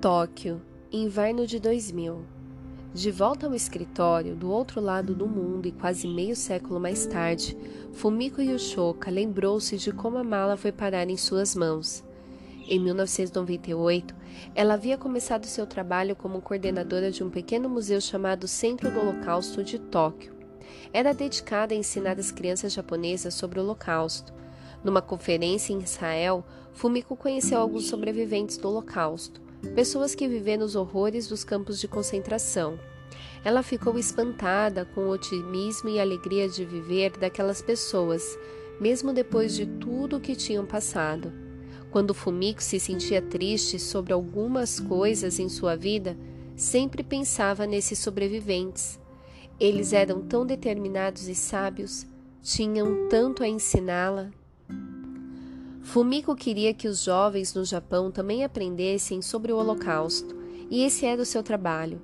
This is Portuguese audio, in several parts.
Tóquio, inverno de 2000. De volta ao escritório, do outro lado do mundo e quase meio século mais tarde, Fumiko Yoshoka lembrou-se de como a mala foi parar em suas mãos. Em 1998, ela havia começado seu trabalho como coordenadora de um pequeno museu chamado Centro do Holocausto de Tóquio. Era dedicada a ensinar as crianças japonesas sobre o Holocausto. Numa conferência em Israel, Fumiko conheceu alguns sobreviventes do Holocausto pessoas que viveram os horrores dos campos de concentração. Ela ficou espantada com o otimismo e alegria de viver daquelas pessoas, mesmo depois de tudo o que tinham passado. Quando Fumiko se sentia triste sobre algumas coisas em sua vida, sempre pensava nesses sobreviventes. Eles eram tão determinados e sábios, tinham tanto a ensiná-la Fumiko queria que os jovens no Japão também aprendessem sobre o Holocausto, e esse era o seu trabalho.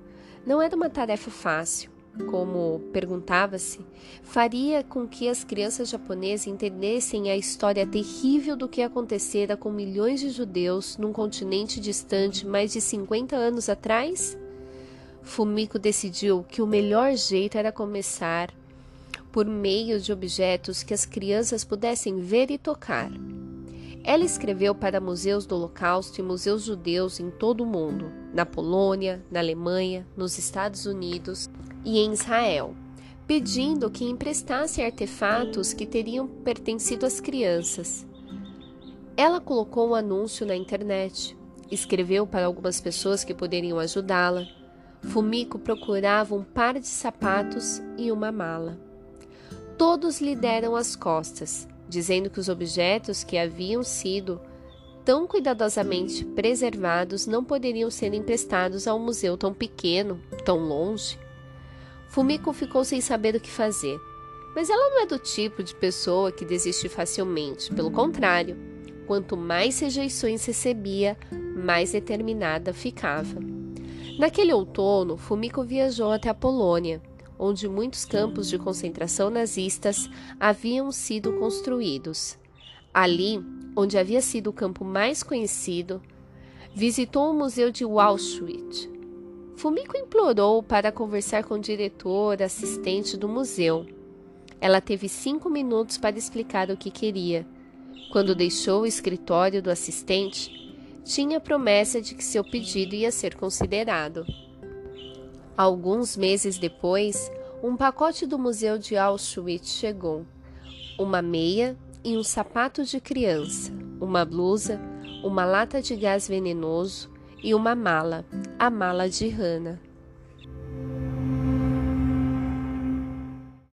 Não era uma tarefa fácil, como perguntava-se, faria com que as crianças japonesas entendessem a história terrível do que acontecera com milhões de judeus num continente distante mais de 50 anos atrás? Fumiko decidiu que o melhor jeito era começar por meio de objetos que as crianças pudessem ver e tocar. Ela escreveu para museus do Holocausto e museus judeus em todo o mundo, na Polônia, na Alemanha, nos Estados Unidos e em Israel, pedindo que emprestassem artefatos que teriam pertencido às crianças. Ela colocou um anúncio na internet, escreveu para algumas pessoas que poderiam ajudá-la. Fumiko procurava um par de sapatos e uma mala. Todos lhe deram as costas dizendo que os objetos que haviam sido tão cuidadosamente preservados não poderiam ser emprestados a um museu tão pequeno, tão longe. Fumiko ficou sem saber o que fazer. Mas ela não é do tipo de pessoa que desiste facilmente, pelo contrário, quanto mais rejeições recebia, mais determinada ficava. Naquele outono, Fumiko viajou até a Polônia onde muitos campos de concentração nazistas haviam sido construídos. Ali, onde havia sido o campo mais conhecido, visitou o Museu de Auschwitz. Fumiko implorou para conversar com o diretor assistente do museu. Ela teve cinco minutos para explicar o que queria. Quando deixou o escritório do assistente, tinha promessa de que seu pedido ia ser considerado. Alguns meses depois, um pacote do Museu de Auschwitz chegou: uma meia e um sapato de criança, uma blusa, uma lata de gás venenoso e uma mala, a mala de Hannah.